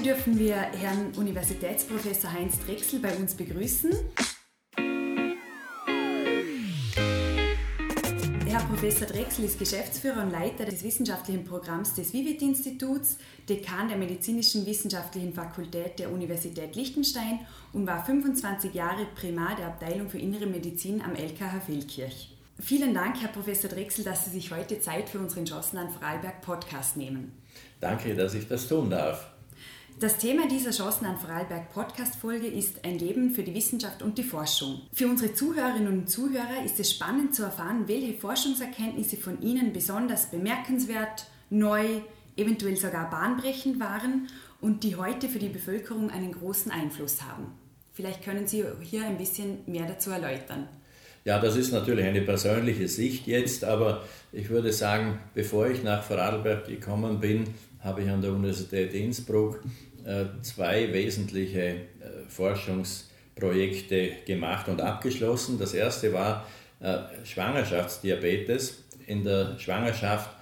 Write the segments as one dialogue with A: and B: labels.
A: Heute dürfen wir Herrn Universitätsprofessor Heinz Drechsel bei uns begrüßen. Herr Professor Drechsel ist Geschäftsführer und Leiter des wissenschaftlichen Programms des Vivit-Instituts, Dekan der Medizinischen Wissenschaftlichen Fakultät der Universität Liechtenstein und war 25 Jahre Primar der Abteilung für Innere Medizin am LKH Feldkirch. Vielen Dank, Herr Professor Drechsel, dass Sie sich heute Zeit für unseren Jossen an Vorarlberg Podcast nehmen.
B: Danke, dass ich das tun darf.
A: Das Thema dieser Chancen an Vorarlberg Podcast-Folge ist ein Leben für die Wissenschaft und die Forschung. Für unsere Zuhörerinnen und Zuhörer ist es spannend zu erfahren, welche Forschungserkenntnisse von Ihnen besonders bemerkenswert, neu, eventuell sogar bahnbrechend waren und die heute für die Bevölkerung einen großen Einfluss haben. Vielleicht können Sie hier ein bisschen mehr dazu erläutern.
B: Ja, das ist natürlich eine persönliche Sicht jetzt, aber ich würde sagen, bevor ich nach Vorarlberg gekommen bin, habe ich an der Universität Innsbruck zwei wesentliche äh, Forschungsprojekte gemacht und abgeschlossen. Das erste war äh, Schwangerschaftsdiabetes. In der Schwangerschaft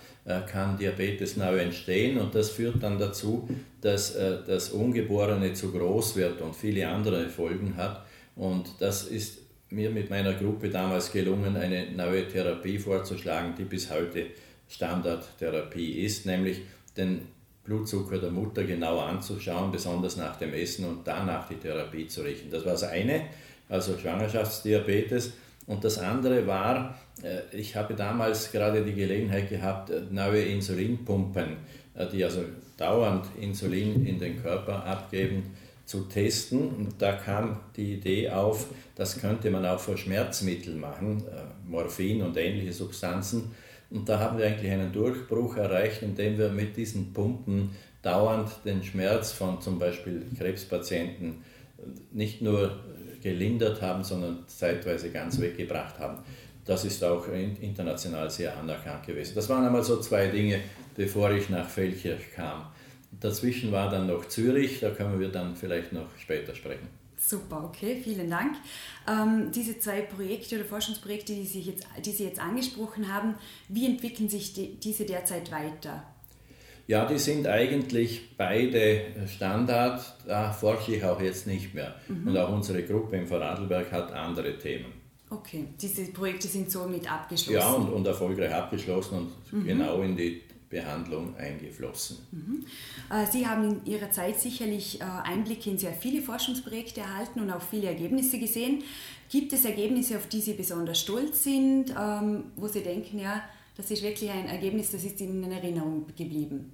B: kann Diabetes neu entstehen und das führt dann dazu, dass das Ungeborene zu groß wird und viele andere Folgen hat. Und das ist mir mit meiner Gruppe damals gelungen, eine neue Therapie vorzuschlagen, die bis heute Standardtherapie ist, nämlich den Blutzucker der Mutter genau anzuschauen, besonders nach dem Essen und danach die Therapie zu richten. Das war das eine, also Schwangerschaftsdiabetes. Und das andere war, äh, ich habe damals gerade die Gelegenheit gehabt, äh, neue Insulinpumpen, äh, die also dauernd Insulin in den Körper abgeben, zu testen. Und da kam die Idee auf, das könnte man auch für Schmerzmittel machen, Morphin und ähnliche Substanzen. Und da haben wir eigentlich einen Durchbruch erreicht, indem wir mit diesen Pumpen dauernd den Schmerz von zum Beispiel Krebspatienten nicht nur gelindert haben, sondern zeitweise ganz weggebracht haben. Das ist auch international sehr anerkannt gewesen. Das waren einmal so zwei Dinge, bevor ich nach Feldkirch kam. Dazwischen war dann noch Zürich, da können wir dann vielleicht noch später sprechen.
A: Super, okay, vielen Dank. Ähm, diese zwei Projekte oder Forschungsprojekte, die Sie, jetzt, die Sie jetzt angesprochen haben, wie entwickeln sich die, diese derzeit weiter?
B: Ja, die sind eigentlich beide Standard, da forsche ich auch jetzt nicht mehr. Mhm. Und auch unsere Gruppe im Vorarlberg hat andere Themen.
A: Okay, diese Projekte sind somit abgeschlossen.
B: Ja, und, und erfolgreich abgeschlossen und mhm. genau in die Behandlung eingeflossen.
A: Mhm. Äh, Sie haben in Ihrer Zeit sicherlich äh, Einblicke in sehr viele Forschungsprojekte erhalten und auch viele Ergebnisse gesehen. Gibt es Ergebnisse, auf die Sie besonders stolz sind, ähm, wo Sie denken, ja, das ist wirklich ein Ergebnis, das ist Ihnen in Erinnerung geblieben?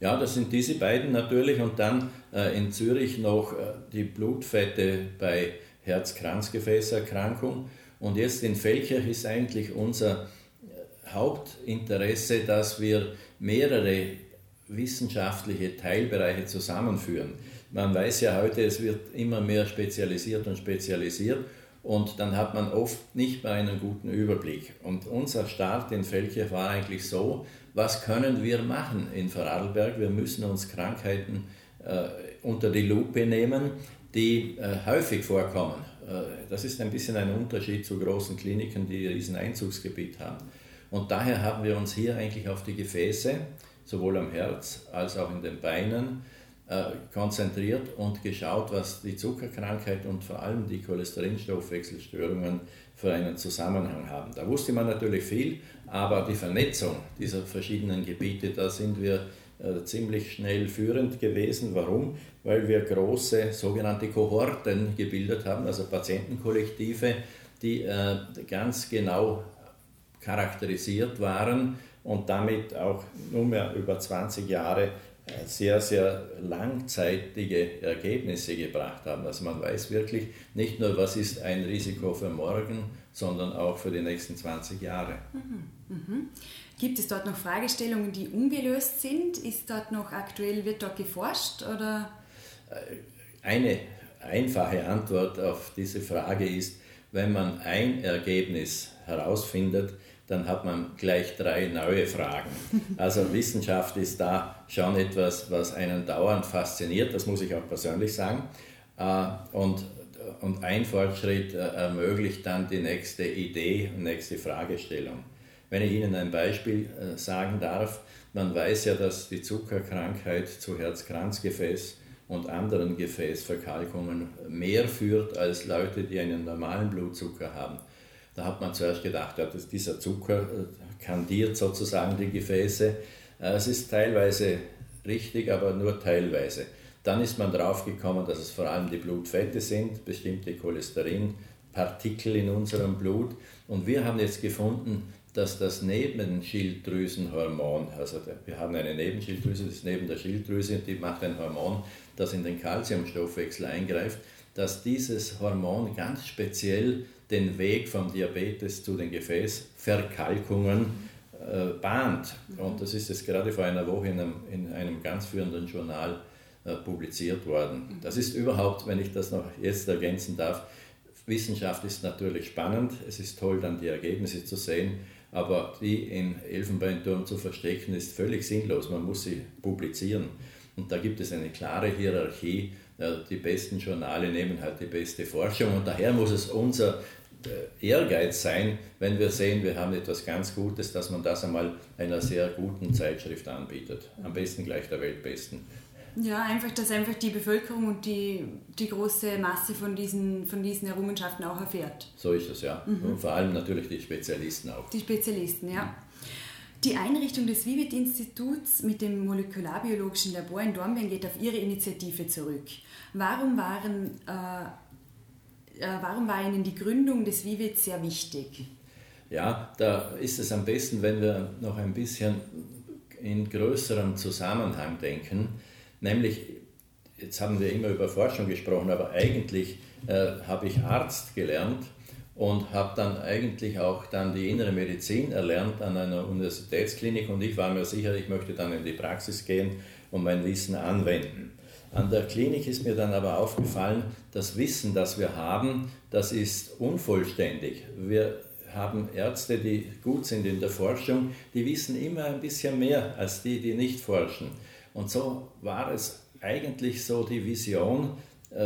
B: Ja, das sind diese beiden natürlich und dann äh, in Zürich noch die Blutfette bei Herz-Kranzgefäßerkrankung. Und jetzt in Feldkirch ist eigentlich unser Hauptinteresse, dass wir mehrere wissenschaftliche Teilbereiche zusammenführen. Man weiß ja heute, es wird immer mehr spezialisiert und spezialisiert und dann hat man oft nicht mehr einen guten Überblick. Und unser Start in Feldkirch war eigentlich so, was können wir machen in Vorarlberg? Wir müssen uns Krankheiten äh, unter die Lupe nehmen, die äh, häufig vorkommen. Äh, das ist ein bisschen ein Unterschied zu großen Kliniken, die riesen Einzugsgebiet haben. Und daher haben wir uns hier eigentlich auf die Gefäße, sowohl am Herz als auch in den Beinen, äh, konzentriert und geschaut, was die Zuckerkrankheit und vor allem die Cholesterinstoffwechselstörungen für einen Zusammenhang haben. Da wusste man natürlich viel, aber die Vernetzung dieser verschiedenen Gebiete, da sind wir äh, ziemlich schnell führend gewesen. Warum? Weil wir große sogenannte Kohorten gebildet haben, also Patientenkollektive, die äh, ganz genau charakterisiert waren und damit auch nunmehr über 20 Jahre äh, sehr, sehr langzeitige Ergebnisse gebracht haben. Also man weiß wirklich nicht nur, was ist ein Risiko für morgen, sondern auch für die nächsten 20 Jahre. Mhm.
A: Mhm. Gibt es dort noch Fragestellungen, die ungelöst sind? Ist dort noch aktuell, wird dort geforscht oder?
B: Äh, eine einfache Antwort auf diese Frage ist, wenn man ein Ergebnis herausfindet, dann hat man gleich drei neue Fragen. Also Wissenschaft ist da schon etwas, was einen dauernd fasziniert, das muss ich auch persönlich sagen. Äh, und, und ein Fortschritt äh, ermöglicht dann die nächste Idee und nächste Fragestellung. Wenn ich Ihnen ein Beispiel äh, sagen darf, man weiß ja, dass die Zuckerkrankheit zu Herz-Kranzgefäß und anderen Gefäßverkalkungen mehr führt als Leute, die einen normalen Blutzucker haben. Da hat man zuerst gedacht, ja, dieser Zucker äh, kandiert sozusagen die Gefäße. Äh, es ist teilweise richtig, aber nur teilweise. Dann ist man drauf gekommen, dass es vor allem die Blutfette sind, bestimmte Cholesterinpartikel in unserem Blut. Und wir haben jetzt gefunden, dass das Nebenschilddrüsenhormon, also wir haben eine Nebenschilddrüse, das ist neben der Schilddrüse, die macht ein Hormon, das in den Kalziumstoffwechsel eingreift, dass dieses Hormon ganz speziell den Weg vom Diabetes zu den Gefäßverkalkungen äh, bahnt. Und das ist jetzt gerade vor einer Woche in einem, in einem ganz führenden Journal äh, publiziert worden. Das ist überhaupt, wenn ich das noch jetzt ergänzen darf, Wissenschaft ist natürlich spannend, es ist toll, dann die Ergebnisse zu sehen, aber die in Elfenbeinturm zu verstecken, ist völlig sinnlos. Man muss sie publizieren. Und da gibt es eine klare Hierarchie. Die besten Journale nehmen halt die beste Forschung und daher muss es unser äh, Ehrgeiz sein, wenn wir sehen, wir haben etwas ganz Gutes, dass man das einmal einer sehr guten Zeitschrift anbietet. Am besten gleich der weltbesten.
A: Ja, einfach, dass einfach die Bevölkerung und die, die große Masse von diesen, von diesen Errungenschaften auch erfährt.
B: So ist es, ja. Mhm. Und vor allem natürlich die Spezialisten auch.
A: Die Spezialisten, ja. Die Einrichtung des Vivid-Instituts mit dem molekularbiologischen Labor in Dornbirn geht auf Ihre Initiative zurück. Warum, waren, äh, äh, warum war Ihnen die Gründung des Vivid sehr wichtig?
B: Ja, da ist es am besten, wenn wir noch ein bisschen in größerem Zusammenhang denken. Nämlich, jetzt haben wir immer über Forschung gesprochen, aber eigentlich äh, habe ich Arzt gelernt und habe dann eigentlich auch dann die innere Medizin erlernt an einer Universitätsklinik und ich war mir sicher, ich möchte dann in die Praxis gehen und mein Wissen anwenden. An der Klinik ist mir dann aber aufgefallen, das Wissen, das wir haben, das ist unvollständig. Wir haben Ärzte, die gut sind in der Forschung, die wissen immer ein bisschen mehr als die, die nicht forschen. Und so war es eigentlich so die Vision,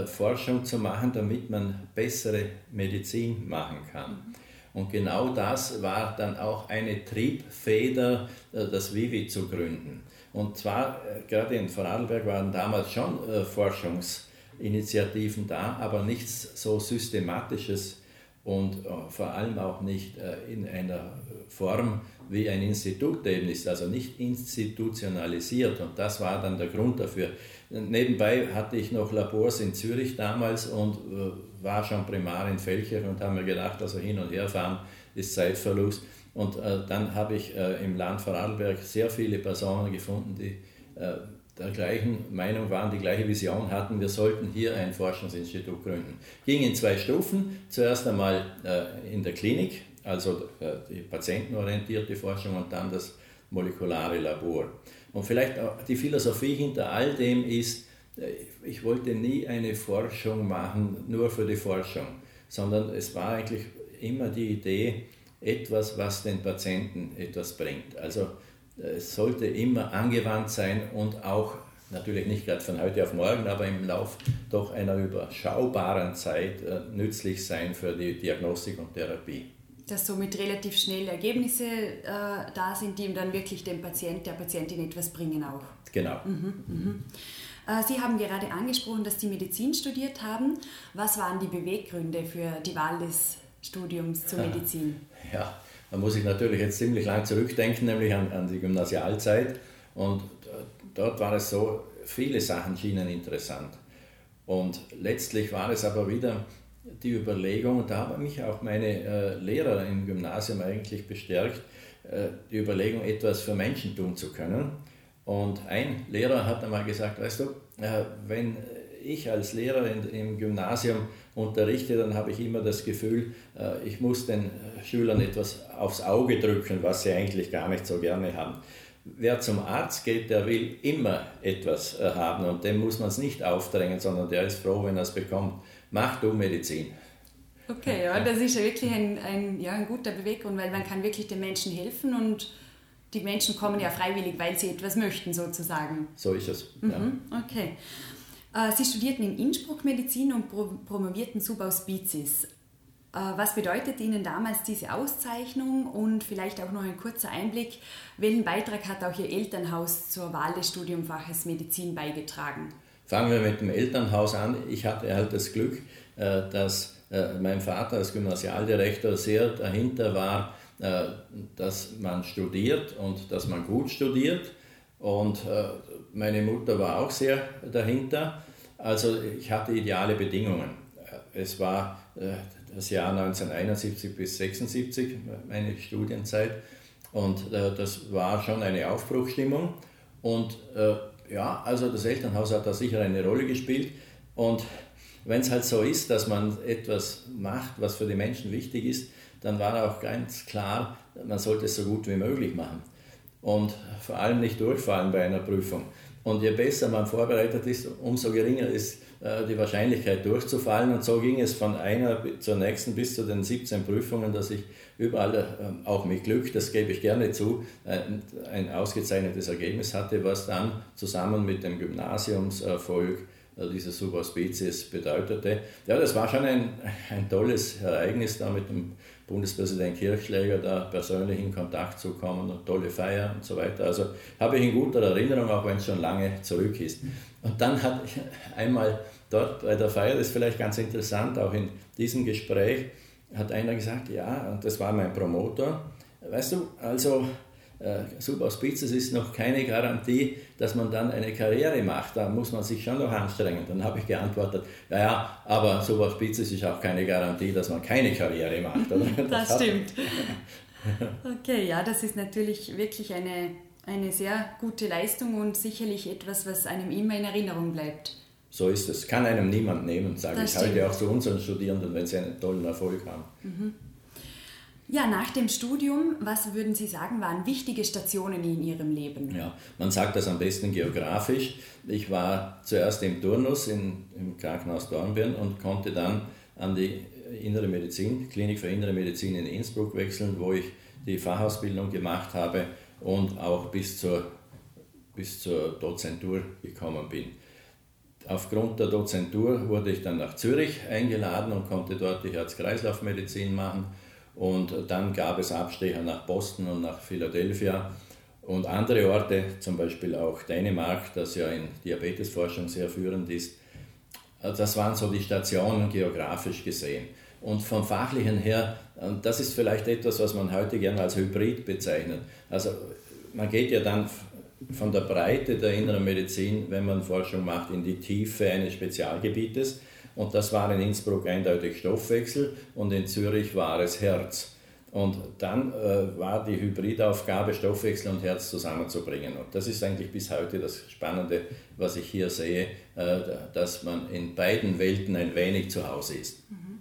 B: Forschung zu machen, damit man bessere Medizin machen kann. Und genau das war dann auch eine Triebfeder, äh, das Vivi zu gründen. Und zwar, äh, gerade in Vorarlberg waren damals schon Forschungsinitiativen da, aber nichts so Systematisches und vor allem auch nicht in einer Form, wie ein Institut eben ist, also nicht institutionalisiert. Und das war dann der Grund dafür. Nebenbei hatte ich noch Labors in Zürich damals und äh, war schon Primar in Felcher und habe mir gedacht, also hin und her fahren ist Zeitverlust. Und äh, dann habe ich äh, im Land Vorarlberg sehr viele Personen gefunden, die äh, der gleichen Meinung waren, die gleiche Vision hatten, wir sollten hier ein Forschungsinstitut gründen. Ging in zwei Stufen. Zuerst einmal äh, in der Klinik, also äh, die patientenorientierte Forschung und dann das molekulare Labor. Und vielleicht auch die Philosophie hinter all dem ist, äh, ich wollte nie eine Forschung machen, nur für die Forschung, sondern es war eigentlich immer die Idee, etwas, was den Patienten etwas bringt. Also äh, es sollte immer angewandt sein und auch natürlich nicht gerade von heute auf morgen, aber im Lauf doch einer überschaubaren Zeit nützlich sein für die Diagnostik und Therapie
A: dass somit relativ schnell Ergebnisse äh, da sind, die ihm dann wirklich dem Patient, der Patientin etwas bringen auch.
B: Genau.
A: Mhm, mhm. Äh, Sie haben gerade angesprochen, dass Sie Medizin studiert haben. Was waren die Beweggründe für die Wahl des Studiums zur Medizin?
B: Ja, da muss ich natürlich jetzt ziemlich lang zurückdenken, nämlich an, an die Gymnasialzeit. Und dort war es so, viele Sachen schienen interessant. Und letztlich war es aber wieder die Überlegung, und da haben mich auch meine äh, Lehrer im Gymnasium eigentlich bestärkt, äh, die Überlegung, etwas für Menschen tun zu können. Und ein Lehrer hat einmal gesagt, weißt du, äh, wenn ich als Lehrer in, im Gymnasium unterrichte, dann habe ich immer das Gefühl, äh, ich muss den Schülern etwas aufs Auge drücken, was sie eigentlich gar nicht so gerne haben. Wer zum Arzt geht, der will immer etwas äh, haben und dem muss man es nicht aufdrängen, sondern der ist froh, wenn er es bekommt mach du Medizin.
A: Okay, ja, das ist ja wirklich ein, ein, ja, ein guter Beweggrund, weil man kann wirklich den Menschen helfen und die Menschen kommen ja freiwillig, weil sie etwas möchten sozusagen.
B: So ist es.
A: Mhm, ja. Okay. Äh, sie studierten in Innsbruck Medizin und promovierten Subauspezies. Äh, was bedeutet Ihnen damals diese Auszeichnung und vielleicht auch noch ein kurzer Einblick, welchen Beitrag hat auch Ihr Elternhaus zur Wahl des Studiumfaches Medizin beigetragen?
B: Fangen wir mit dem Elternhaus an. Ich hatte halt das Glück, äh, dass äh, mein Vater als Gymnasialdirektor sehr dahinter war, äh, dass man studiert und dass man gut studiert. Und meine Mutter war auch sehr dahinter. Also ich hatte ideale Bedingungen. Es war das Jahr 1971 bis 1976, meine Studienzeit. Und das war schon eine Aufbruchstimmung. Und ja, also das Elternhaus hat da sicher eine Rolle gespielt. Und wenn es halt so ist, dass man etwas macht, was für die Menschen wichtig ist, dann war auch ganz klar, man sollte es so gut wie möglich machen. Und vor allem nicht durchfallen bei einer Prüfung. Und je besser man vorbereitet ist, umso geringer ist äh, die Wahrscheinlichkeit durchzufallen. Und so ging es von einer zur nächsten bis zu den 17 Prüfungen, dass ich überall, äh, auch mit Glück, das gebe ich gerne zu, ein ausgezeichnetes Ergebnis hatte, was dann zusammen mit dem Gymnasiumserfolg äh, dieser Subauspicius bedeutete. Ja, das war schon ein, ein tolles Ereignis, da mit dem Bundespräsident Kirchschläger da persönlich in Kontakt zu kommen und tolle Feier und so weiter. Also habe ich in guter Erinnerung, auch wenn es schon lange zurück ist. Und dann hat ich einmal dort bei der Feier, das ist vielleicht ganz interessant, auch in diesem Gespräch, hat einer gesagt, ja, und das war mein Promoter, weißt du, also äh, Subauspicius ist noch keine Garantie, dass man dann eine Karriere macht. Da muss man sich schon noch anstrengen. Dann habe ich geantwortet, ja, ja, aber Subauspicius ist auch keine Garantie, dass man keine Karriere macht.
A: Das, das stimmt. okay, ja, das ist natürlich wirklich eine, eine sehr gute Leistung und sicherlich etwas, was einem immer in Erinnerung bleibt.
B: So ist es. Kann einem niemand nehmen, sage das ich stimmt. heute auch zu unseren Studierenden, wenn sie einen tollen Erfolg haben. Mhm.
A: Ja, nach dem Studium, was würden Sie sagen, waren wichtige Stationen in Ihrem Leben?
B: Ja, man sagt das am besten geografisch. Ich war zuerst im Turnus in, im Krankenhaus Dornbirn und konnte dann an die Innere Medizin, Klinik für Innere Medizin in Innsbruck wechseln, wo ich die Fachausbildung gemacht habe und auch bis zur, bis zur Dozentur gekommen bin. Aufgrund der Dozentur wurde ich dann nach Zürich eingeladen und konnte dort die Herz-Kreislauf-Medizin machen und dann gab es Abstecher nach Boston und nach Philadelphia und andere Orte, zum Beispiel auch Dänemark, das ja in Diabetesforschung sehr führend ist. Das waren so die Stationen geografisch gesehen. Und vom Fachlichen her, das ist vielleicht etwas, was man heute gerne als Hybrid bezeichnet. Also man geht ja dann von der Breite der inneren Medizin, wenn man Forschung macht, in die Tiefe eines Spezialgebietes. Und das war in Innsbruck eindeutig Stoffwechsel und in Zürich war es Herz. Und dann äh, war die Hybridaufgabe, Stoffwechsel und Herz zusammenzubringen. Und das ist eigentlich bis heute das Spannende, was ich hier sehe, äh, dass man in beiden Welten ein wenig zu Hause ist. Mhm.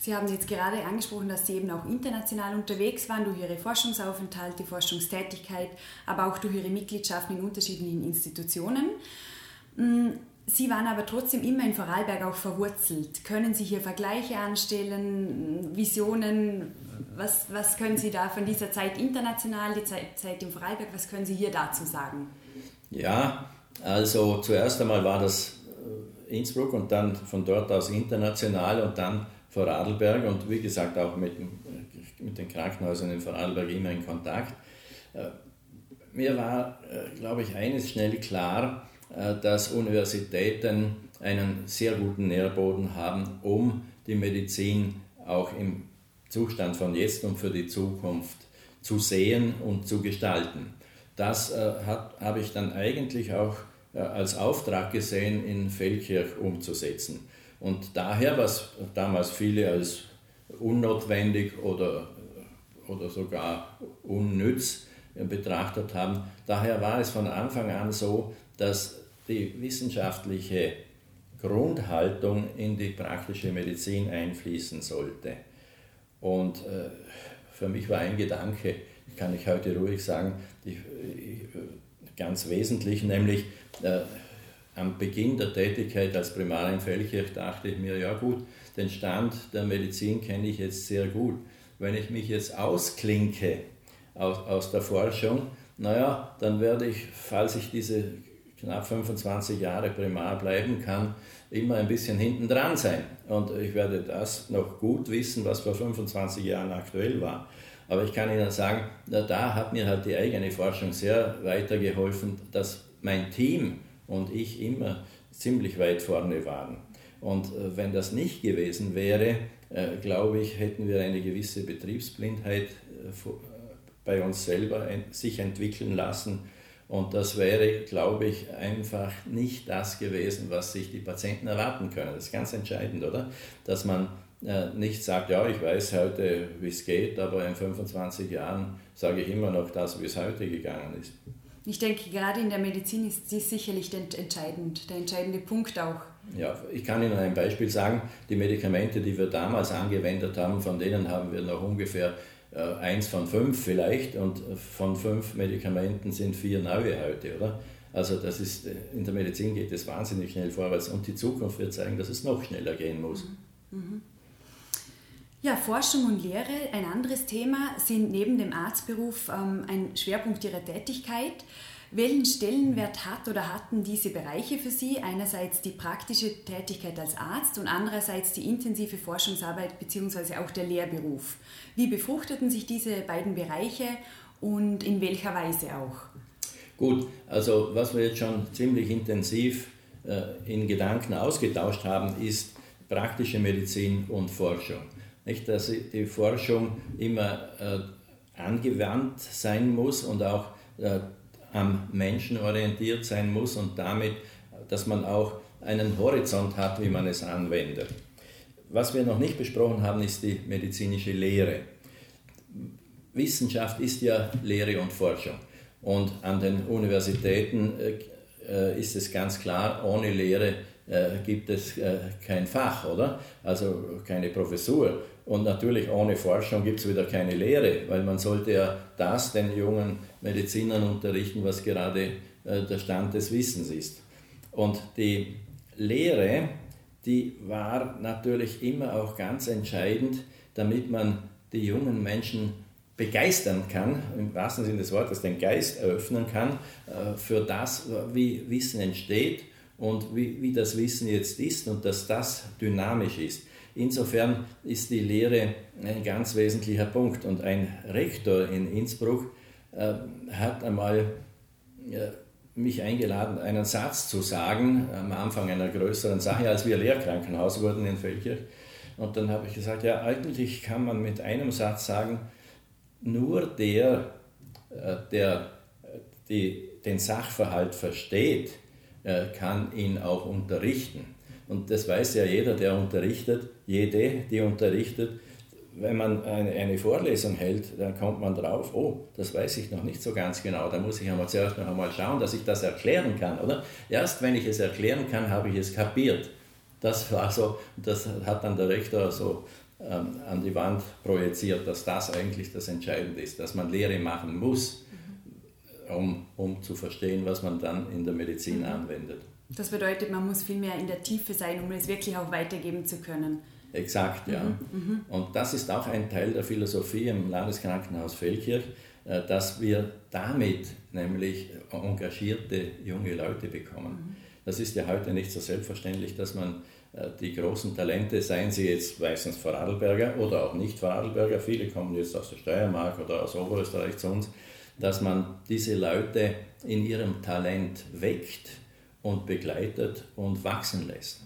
A: Sie haben jetzt gerade angesprochen, dass Sie eben auch international unterwegs waren durch Ihre Forschungsaufenthalte, Forschungstätigkeit, aber auch durch Ihre Mitgliedschaft in unterschiedlichen Institutionen. Sie waren aber trotzdem immer in Vorarlberg auch verwurzelt. Können Sie hier Vergleiche anstellen, Visionen? Was, was können Sie da von dieser Zeit international, die Zeit, Zeit im Vorarlberg, was können Sie hier dazu sagen?
B: Ja, also zuerst einmal war das äh, Innsbruck und dann von dort aus international und dann Vorarlberg und wie gesagt auch mit, mit den Krankenhäusern in Vorarlberg immer in Kontakt. Äh, mir war, äh, glaube ich, eines schnell klar, dass Universitäten einen sehr guten Nährboden haben, um die Medizin auch im Zustand von jetzt und für die Zukunft zu sehen und zu gestalten. Das äh, habe ich dann eigentlich auch äh, als Auftrag gesehen, in Feldkirch umzusetzen. Und daher, was damals viele als unnotwendig oder, oder sogar unnütz betrachtet haben, daher war es von Anfang an so, dass die wissenschaftliche Grundhaltung in die praktische Medizin einfließen sollte. Und äh, für mich war ein Gedanke, kann ich heute ruhig sagen, die, ganz wesentlich, nämlich äh, am Beginn der Tätigkeit als Primar in Feldkirch dachte ich mir, ja gut, den Stand der Medizin kenne ich jetzt sehr gut. Wenn ich mich jetzt ausklinke aus, aus der Forschung, naja, dann werde ich, falls ich diese knapp 25 Jahre Primar bleiben kann, immer ein bisschen hinten dran sein. Und ich werde das noch gut wissen, was vor 25 Jahren aktuell war. Aber ich kann Ihnen sagen, da hat mir halt die eigene Forschung sehr weitergeholfen, dass mein Team und ich immer ziemlich weit vorne waren. Und äh, wenn das nicht gewesen wäre, äh, glaube ich, hätten wir eine gewisse Betriebsblindheit äh, bei uns selber sich entwickeln lassen. Und das wäre, glaube ich, einfach nicht das gewesen, was sich die Patienten erwarten können. Das ist ganz entscheidend, oder? Dass man nicht sagt, ja, ich weiß heute, wie es geht, aber in 25 Jahren sage ich immer noch das, wie es heute gegangen ist.
A: Ich denke, gerade in der Medizin ist dies sicherlich entscheidend, der entscheidende Punkt auch.
B: Ja, ich kann Ihnen ein Beispiel sagen. Die Medikamente, die wir damals angewendet haben, von denen haben wir noch ungefähr äh, eins von fünf vielleicht und von fünf Medikamenten sind vier neue heute, oder? Also das ist, äh, in der Medizin geht es wahnsinnig schnell vorwärts und die Zukunft wird zeigen, dass es noch schneller gehen muss. Mhm. Mhm.
A: Ja, Forschung und Lehre, ein anderes Thema, sind neben dem Arztberuf ähm, ein Schwerpunkt Ihrer Tätigkeit. Welchen Stellenwert hat oder hatten diese Bereiche für Sie? Einerseits die praktische Tätigkeit als Arzt und andererseits die intensive Forschungsarbeit bzw. auch der Lehrberuf. Wie befruchteten sich diese beiden Bereiche und in welcher Weise auch?
B: Gut, also was wir jetzt schon ziemlich intensiv äh, in Gedanken ausgetauscht haben, ist praktische Medizin und Forschung. Nicht, dass die Forschung immer äh, angewandt sein muss und auch äh, am Menschen orientiert sein muss und damit, dass man auch einen Horizont hat, wie man es anwendet. Was wir noch nicht besprochen haben, ist die medizinische Lehre. Wissenschaft ist ja Lehre und Forschung. Und an den Universitäten äh, ist es ganz klar, ohne Lehre äh, gibt es äh, kein Fach, oder? Also keine Professur. Und natürlich ohne Forschung gibt es wieder keine Lehre, weil man sollte ja das den jungen Medizinern unterrichten, was gerade äh, der Stand des Wissens ist. Und die Lehre, die war natürlich immer auch ganz entscheidend, damit man die jungen Menschen begeistern kann, im wahrsten Sinne des Wortes den Geist eröffnen kann äh, für das, wie Wissen entsteht und wie, wie das Wissen jetzt ist und dass das dynamisch ist. Insofern ist die Lehre ein ganz wesentlicher Punkt. Und ein Rektor in Innsbruck äh, hat einmal äh, mich eingeladen, einen Satz zu sagen am Anfang einer größeren Sache, als wir Lehrkrankenhaus wurden in Feldkirch. Und dann habe ich gesagt, ja, eigentlich kann man mit einem Satz sagen, nur der, äh, der die, den Sachverhalt versteht, äh, kann ihn auch unterrichten. Und das weiß ja jeder, der unterrichtet, jede, die unterrichtet. Wenn man eine, Vorlesung hält, dann kommt man drauf, oh, das weiß ich noch nicht so ganz genau. Da muss ich einmal zuerst noch einmal schauen, dass ich das erklären kann, oder? Erst wenn ich es erklären kann, habe ich es kapiert. Das war so, das hat dann der Rektor so ähm, an die Wand projiziert, dass das eigentlich das Entscheidende ist, dass man Lehre machen muss, um, um zu verstehen, was man dann in der Medizin mhm. anwendet.
A: Das bedeutet, man muss viel mehr in der Tiefe sein, um es wirklich auch weitergeben zu können.
B: Exakt, ja. Mhm, mhm. Und das ist auch ein Teil der Philosophie im Landeskrankenhaus Feldkirch, äh, dass wir damit nämlich engagierte junge Leute bekommen. Mhm. Das ist ja heute nicht so selbstverständlich, dass man äh, die großen Talente, seien sie jetzt meistens Vorarlberger oder auch nicht Vorarlberger, viele kommen jetzt aus der Steiermark oder aus Oberösterreich zu uns, dass man diese Leute in ihrem Talent weckt und begleitet und wachsen lässt.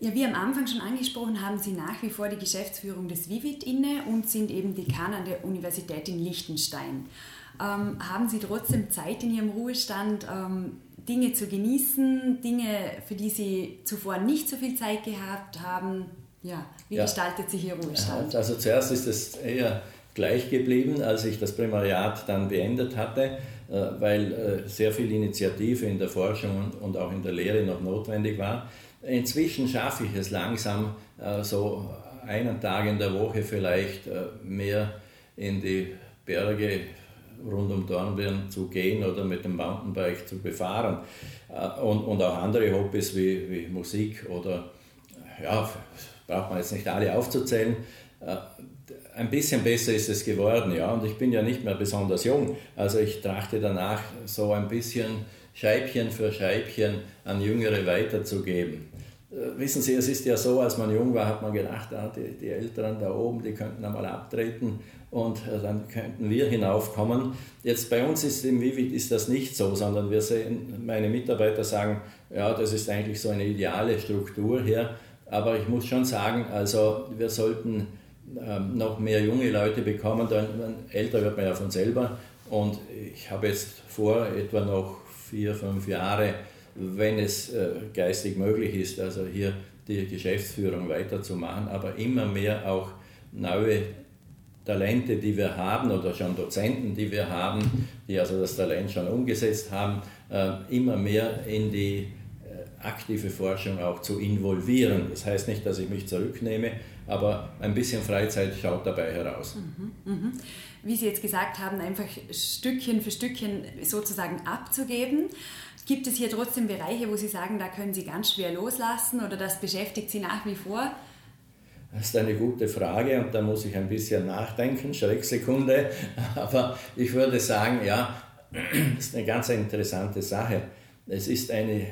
A: Ja, wie am Anfang schon angesprochen, haben Sie nach wie vor die Geschäftsführung des Vivid inne und sind eben Dekan an der Universität in Liechtenstein. Ähm, haben Sie trotzdem Zeit in Ihrem Ruhestand, ähm, Dinge zu genießen, Dinge, für die Sie zuvor nicht so viel Zeit gehabt haben? Ja, wie ja. gestaltet sich Ihr Ruhestand?
B: Also zuerst ist es eher gleich geblieben, als ich das Primariat dann beendet hatte. Äh, weil äh, sehr viel Initiative in der Forschung und auch in der Lehre noch notwendig war. Inzwischen schaffe ich es langsam, äh, so einen Tag in der Woche vielleicht mehr in die Berge rund um Dornbirn zu gehen oder mit dem Mountainbike zu befahren. Und, und auch andere Hobbys wie, wie Musik oder, ja, braucht man jetzt nicht alle aufzuzählen ein bisschen besser ist es geworden, ja. Und ich bin ja nicht mehr besonders jung. Also ich trachte danach, so ein bisschen Scheibchen für Scheibchen an Jüngere weiterzugeben. wissen Sie, es ist ja so, als man jung war, hat man gedacht, ah, die, die Älteren da oben, die könnten einmal abtreten und äh, dann könnten wir hinaufkommen. Jetzt bei uns ist im Vivid ist das nicht so, sondern wir sehen, meine Mitarbeiter sagen, ja, das ist eigentlich so eine ideale Struktur hier, aber ich muss schon sagen, also wir sollten ähm, noch mehr junge Leute bekommen, dann älter wird man ja von selber und ich habe jetzt vor, etwa noch vier, fünf Jahre, wenn es äh, geistig möglich ist, also hier die Geschäftsführung weiterzumachen, aber immer mehr auch neue Talente, die wir haben oder schon Dozenten, die wir haben, die also das Talent schon umgesetzt haben, äh, immer mehr in die äh, aktive Forschung auch zu involvieren. Das heißt nicht, dass ich mich zurücknehme, aber ein bisschen Freizeit schaut dabei heraus. Mhm,
A: mh. Wie Sie jetzt gesagt haben, einfach Stückchen für Stückchen sozusagen abzugeben. Gibt es hier trotzdem Bereiche, wo Sie sagen, da können Sie ganz schwer loslassen oder das beschäftigt Sie nach wie vor?
B: Das ist eine gute Frage und da muss ich ein bisschen nachdenken, Schrecksekunde. Aber ich würde sagen, ja, das ist eine ganz interessante Sache. Es ist eine,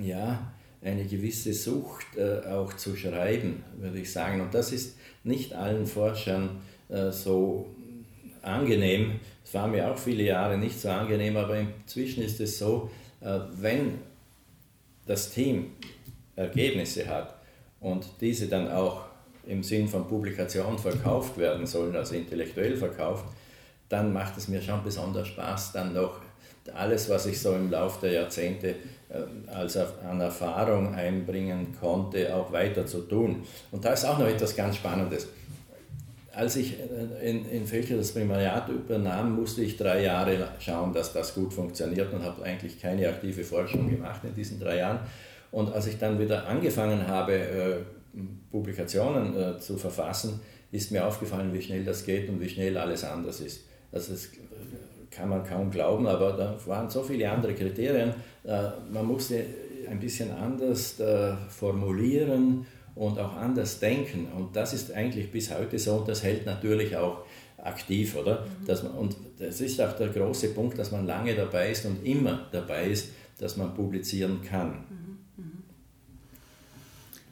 B: ja, eine gewisse Sucht äh, auch zu schreiben, würde ich sagen. Und das ist nicht allen Forschern äh, so angenehm. Es war mir auch viele Jahre nicht so angenehm, aber inzwischen ist es so, äh, wenn das Team Ergebnisse hat und diese dann auch im Sinn von Publikation verkauft werden sollen, also intellektuell verkauft, dann macht es mir schon besonders Spaß, dann noch alles, was ich so im Laufe der Jahrzehnte als an Erfahrung einbringen konnte, auch weiter zu tun. Und da ist auch noch etwas ganz Spannendes. Als ich äh, in, in Felcher das Primariat übernahm, musste ich drei Jahre schauen, dass das gut funktioniert und habe eigentlich keine aktive Forschung gemacht in diesen drei Jahren. Und als ich dann wieder angefangen habe, äh, Publikationen äh, zu verfassen, ist mir aufgefallen, wie schnell das geht und wie schnell alles anders ist. Also das kann man kaum glauben, aber da waren so viele andere Kriterien. Äh, man musste ein bisschen anders äh, formulieren und auch anders denken. Und das ist eigentlich bis heute so und das hält natürlich auch aktiv, oder? Mhm. Dass man, und das ist auch der große Punkt, dass man lange dabei ist und immer dabei ist, dass man publizieren kann.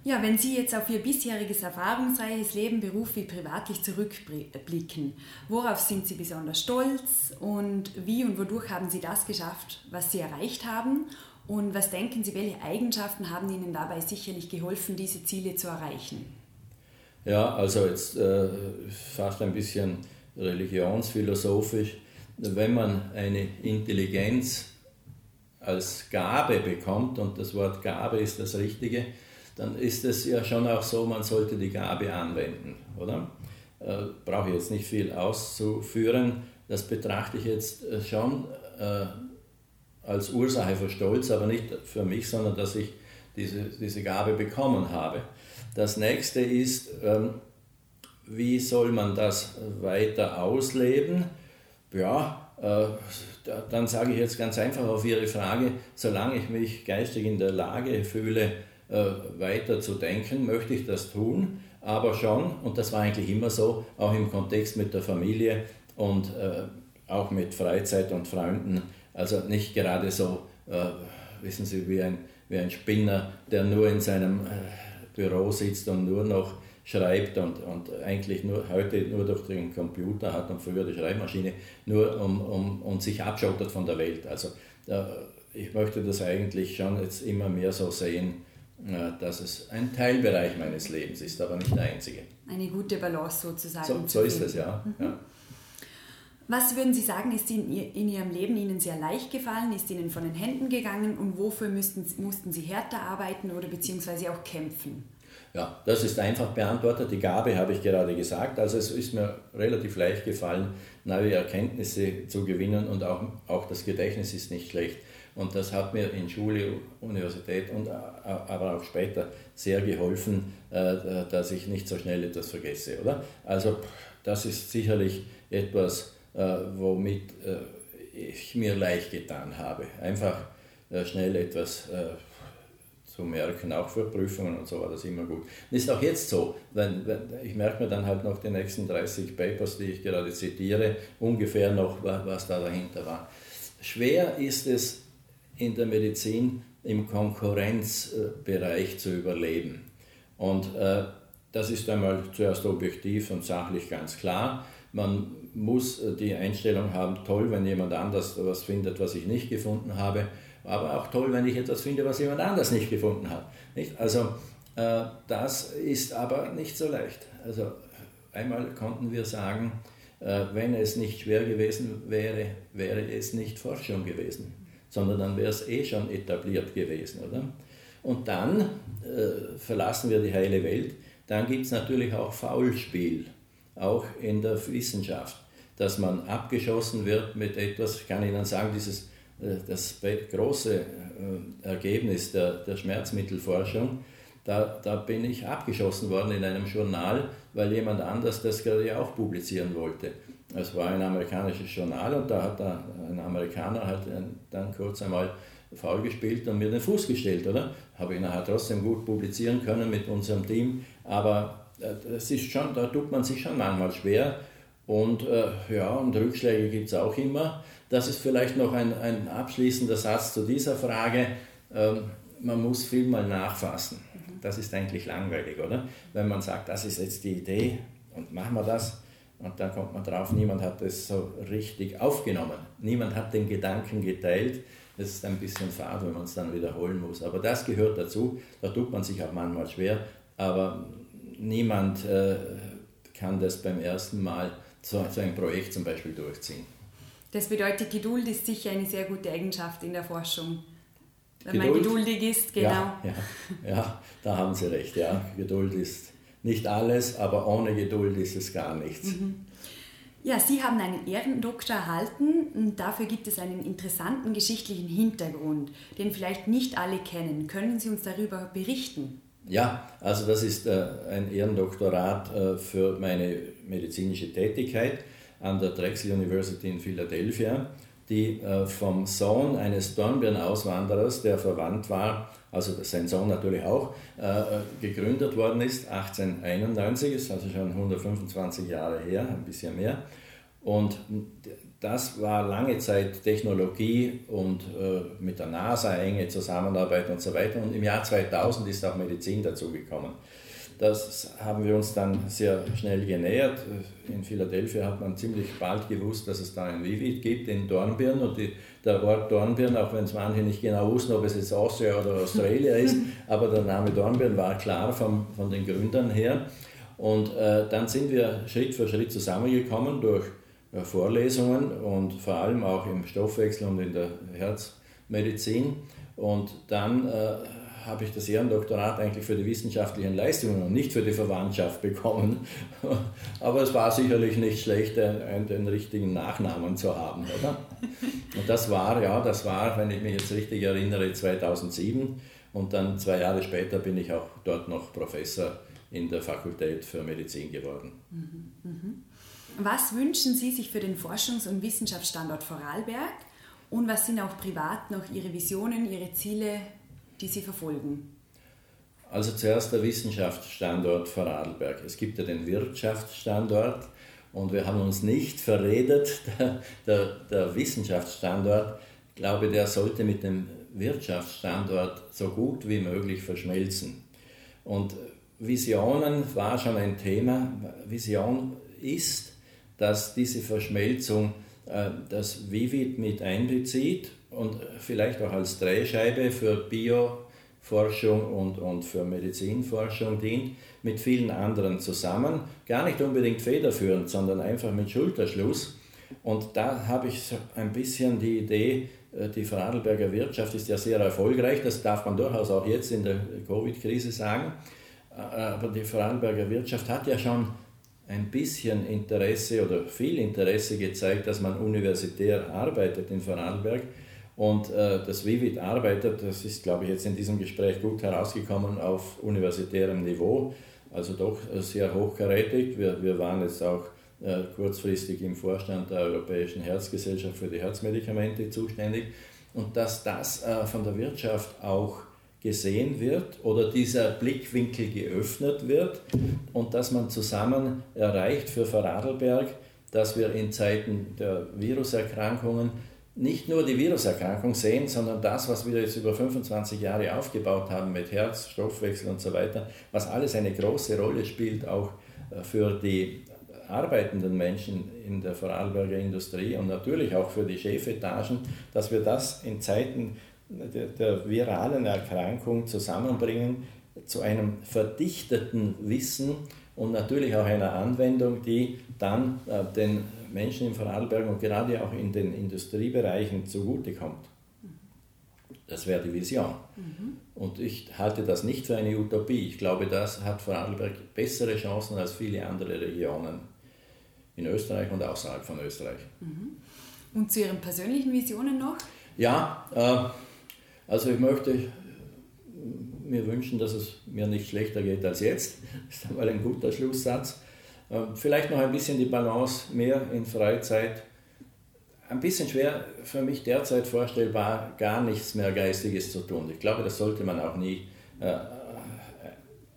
A: Ja, wenn Sie jetzt auf Ihr bisheriges erfahrungsreiches Leben beruf wie privatlich zurückblicken, worauf sind Sie besonders stolz und wie und wodurch haben Sie das geschafft, was Sie erreicht haben? Und was denken Sie, welche Eigenschaften haben Ihnen dabei sicherlich geholfen, diese Ziele zu erreichen?
B: Ja, also jetzt äh, fast ein bisschen religionsphilosophisch. Wenn man eine Intelligenz als Gabe bekommt, und das Wort Gabe ist das Richtige, dann ist es ja schon auch so, man sollte die Gabe anwenden, oder? Äh, Brauche ich jetzt nicht viel auszuführen. Das betrachte ich jetzt äh, schon äh, als Ursache für Stolz, aber nicht für mich, sondern dass ich diese, diese Gabe bekommen habe. Das nächste ist, ähm, wie soll man das weiter ausleben? Ja, äh, dann sage ich jetzt ganz einfach auf Ihre Frage, solange ich mich geistig in der Lage fühle, äh, weiter zu denken, möchte ich das tun, aber schon, und das war eigentlich immer so, auch im Kontext mit der Familie und äh, auch mit Freizeit und Freunden, also nicht gerade so, äh, wissen Sie, wie ein, wie ein Spinner, der nur in seinem Büro sitzt und nur noch schreibt und, und eigentlich nur heute nur durch den Computer hat und früher die Schreibmaschine, nur um, um, und sich abschottet von der Welt. Also ich möchte das eigentlich schon jetzt immer mehr so sehen, dass es ein Teilbereich meines Lebens ist, aber nicht der einzige.
A: Eine gute Balance sozusagen.
B: So, so ist es, ja. Mhm. ja.
A: Was würden Sie sagen, ist in, in, Ihrem Leben Ihnen sehr leicht gefallen, ist Ihnen von den Händen gegangen und wofür müssten, mussten Sie härter arbeiten oder beziehungsweise auch kämpfen?
B: Ja, das ist einfach beantwortet. Die Gabe habe ich gerade gesagt. Also es ist mir relativ leicht gefallen, neue Erkenntnisse zu gewinnen und auch, auch das Gedächtnis ist nicht schlecht. Und das hat mir in Schule, Universität und aber auch später sehr geholfen, äh, dass ich nicht so schnell etwas vergesse, oder? Also das ist sicherlich etwas, äh, womit äh, ich mir leicht getan habe. Einfach schnell etwas zu merken, auch für Prüfungen und so war das immer gut. Und ist auch jetzt so, wenn, wenn, ich merke mir dann halt noch die nächsten 30 Papers, die ich gerade zitiere, ungefähr noch, was da dahinter war. Schwer ist es, in der Medizin im Konkurrenzbereich zu überleben. Und äh, das ist einmal zuerst objektiv und sachlich ganz klar. Man muss äh, die Einstellung haben, toll, wenn jemand anders etwas findet, was ich nicht gefunden habe, aber auch toll, wenn ich etwas finde, was jemand anders nicht gefunden hat. Nicht? Also äh, das ist aber nicht so leicht. Also einmal konnten wir sagen, äh, wenn es nicht schwer gewesen wäre, wäre es nicht Forschung gewesen, sondern dann wäre es eh schon etabliert gewesen. Oder? Und dann äh, verlassen wir die heile Welt. Dann gibt es natürlich auch Faulspiel, auch in der Wissenschaft, dass man abgeschossen wird mit etwas, ich kann Ihnen sagen, dieses, äh, das große äh, Ergebnis der, der Schmerzmittelforschung, da, da bin ich abgeschossen worden in einem Journal, weil jemand anders das gerade auch publizieren wollte. Es war ein amerikanisches Journal und da hat ein Amerikaner halt dann kurz einmal faul gespielt und mir den Fuß gestellt, oder? Habe ich nachher trotzdem gut publizieren können mit unserem Team, aber es ist schon, da tut man sich schon manchmal schwer und äh, ja, und Rückschläge gibt es auch immer. Das ist vielleicht noch ein, ein abschließender Satz zu dieser Frage. Ähm, man muss viel mal nachfassen. Das ist eigentlich langweilig, oder? Wenn man sagt, das ist jetzt die Idee und machen wir das, und dann kommt man drauf, niemand hat es so richtig aufgenommen. Niemand hat den Gedanken geteilt. Das ist ein bisschen fad, wenn man es dann wiederholen muss. Aber das gehört dazu. Da tut man sich auch manchmal schwer. Aber niemand äh, kann das beim ersten Mal so, so ein Projekt zum Beispiel durchziehen.
A: Das bedeutet, Geduld ist sicher eine sehr gute Eigenschaft in der Forschung. Wenn Geduld, man geduldig ist, genau.
B: Ja, ja, ja, da haben Sie recht. Ja. Geduld ist nicht alles, aber ohne Geduld ist es gar nichts. Mhm.
A: Ja, Sie haben einen Ehrendoktor erhalten und dafür gibt es einen interessanten geschichtlichen Hintergrund, den vielleicht nicht alle kennen. Können Sie uns darüber berichten?
B: Ja, also das ist äh, ein Ehrendoktorat äh, für meine medizinische Tätigkeit an der Drexel University in Philadelphia die äh, vom Sohn eines Dornbirn-Auswanderers, der verwandt war, also sein Sohn natürlich auch, äh, gegründet worden ist, 1891, ist also schon 125 Jahre her, ein bisschen mehr. Und das war lange Zeit Technologie und äh, mit der NASA enge Zusammenarbeit und so weiter. Und im Jahr 2000 ist auch Medizin dazugekommen. Das haben wir uns dann sehr schnell genähert. In Philadelphia hat man ziemlich bald gewusst, dass es da ein Vivid gibt in Dornbirn und die, der Ort Dornbirn, auch wenn es manche nicht genau wussten, ob es jetzt Austria oder Australia ist, aber der Name Dornbirn war klar vom, von den Gründern her. Und äh, dann sind wir Schritt für Schritt zusammengekommen durch äh, Vorlesungen und vor allem auch im Stoffwechsel und in der Herzmedizin. Und dann äh, habe ich das Ehrendoktorat eigentlich für die wissenschaftlichen Leistungen und nicht für die Verwandtschaft bekommen. Aber es war sicherlich nicht schlecht, einen, den richtigen Nachnamen zu haben, oder? Und das war, ja, das war, wenn ich mich jetzt richtig erinnere, 2007. Und dann zwei Jahre später bin ich auch dort noch Professor in der Fakultät für Medizin geworden. Mhm,
A: mhm. Was wünschen Sie sich für den Forschungs- und Wissenschaftsstandort Vorarlberg? Und was sind auch privat noch Ihre Visionen, Ihre Ziele die Sie verfolgen?
B: Also zuerst der Wissenschaftsstandort Vorarlberg. Es gibt ja den Wirtschaftsstandort und wir haben uns nicht verredet. Der, der, der Wissenschaftsstandort, glaube der sollte mit dem Wirtschaftsstandort so gut wie möglich verschmelzen. Und Visionen war schon ein Thema. Vision ist, dass diese Verschmelzung äh, das Vivid mit einbezieht und vielleicht auch als Drehscheibe für Bioforschung und, und für Medizinforschung dient, mit vielen anderen zusammen. Gar nicht unbedingt federführend, sondern einfach mit Schulterschluss. Und da habe ich ein bisschen die Idee, äh, die Vorarlberger Wirtschaft ist ja sehr erfolgreich, das darf man durchaus auch jetzt in der Covid-Krise sagen. Äh, aber die Vorarlberger Wirtschaft hat ja schon ein bisschen Interesse oder viel Interesse gezeigt, dass man universitär arbeitet in Vorarlberg. Und äh, das Vivid arbeitet, das ist, glaube ich, jetzt in diesem Gespräch gut herausgekommen, auf universitärem Niveau, also doch sehr hochkarätig. Wir, wir waren jetzt auch äh, kurzfristig im Vorstand der Europäischen Herzgesellschaft für die Herzmedikamente zuständig. Und dass das äh, von der Wirtschaft auch gesehen wird oder dieser Blickwinkel geöffnet wird und dass man zusammen erreicht für Vorarlberg, dass wir in Zeiten der Viruserkrankungen nicht nur die Viruserkrankung sehen, sondern das, was wir jetzt über 25 Jahre aufgebaut haben mit Herz, Stoffwechsel und so weiter, was alles eine große Rolle spielt, auch äh, für die arbeitenden Menschen in der Vorarlberger Industrie und natürlich auch für die Chefetagen, dass wir das in Zeiten der, der viralen Erkrankung zusammenbringen zu einem verdichteten Wissen und natürlich auch einer Anwendung, die dann äh, den Menschen im Vorarlberg und gerade auch in den Industriebereichen zugutekommt. Das wäre die Vision. Mhm. Und ich halte das nicht für eine Utopie. Ich glaube, das hat Vorarlberg bessere Chancen als viele andere Regionen in Österreich und außerhalb von Österreich. Mhm.
A: Und zu Ihren persönlichen Visionen noch?
B: Ja, äh, also ich möchte mir wünschen, dass es mir nicht schlechter geht als jetzt. Das ist einmal ein guter Schlusssatz. Ähm, vielleicht noch ein bisschen die Balance mehr in Freizeit. Ein bisschen schwer für mich derzeit vorstellbar, gar nichts mehr Geistiges zu tun. Ich glaube, das sollte man auch nie äh,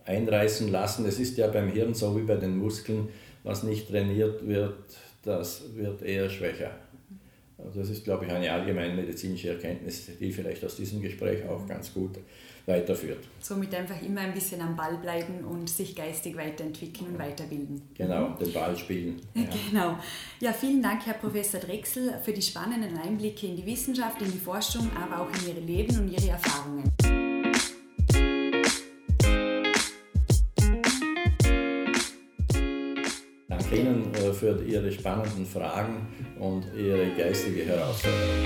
B: einreißen lassen. Es ist ja beim Hirn so wie bei den Muskeln, was nicht trainiert wird, das wird eher schwächer. Also das ist, glaube ich, eine allgemeinmedizinische Erkenntnis, die vielleicht aus diesem Gespräch auch ganz gut weiterführt.
A: Somit einfach immer ein bisschen am Ball bleiben und sich geistig weiterentwickeln und weiterbilden.
B: Genau, den Ball spielen.
A: Ja. Genau. Ja, vielen Dank, Herr Professor Drechsel, für die spannenden Einblicke in die Wissenschaft, in die Forschung, aber auch in Ihr Leben und Ihre Erfahrungen.
B: Danke Ihnen äh, für Ihre spannenden Fragen und Ihre geistige Herausforderung.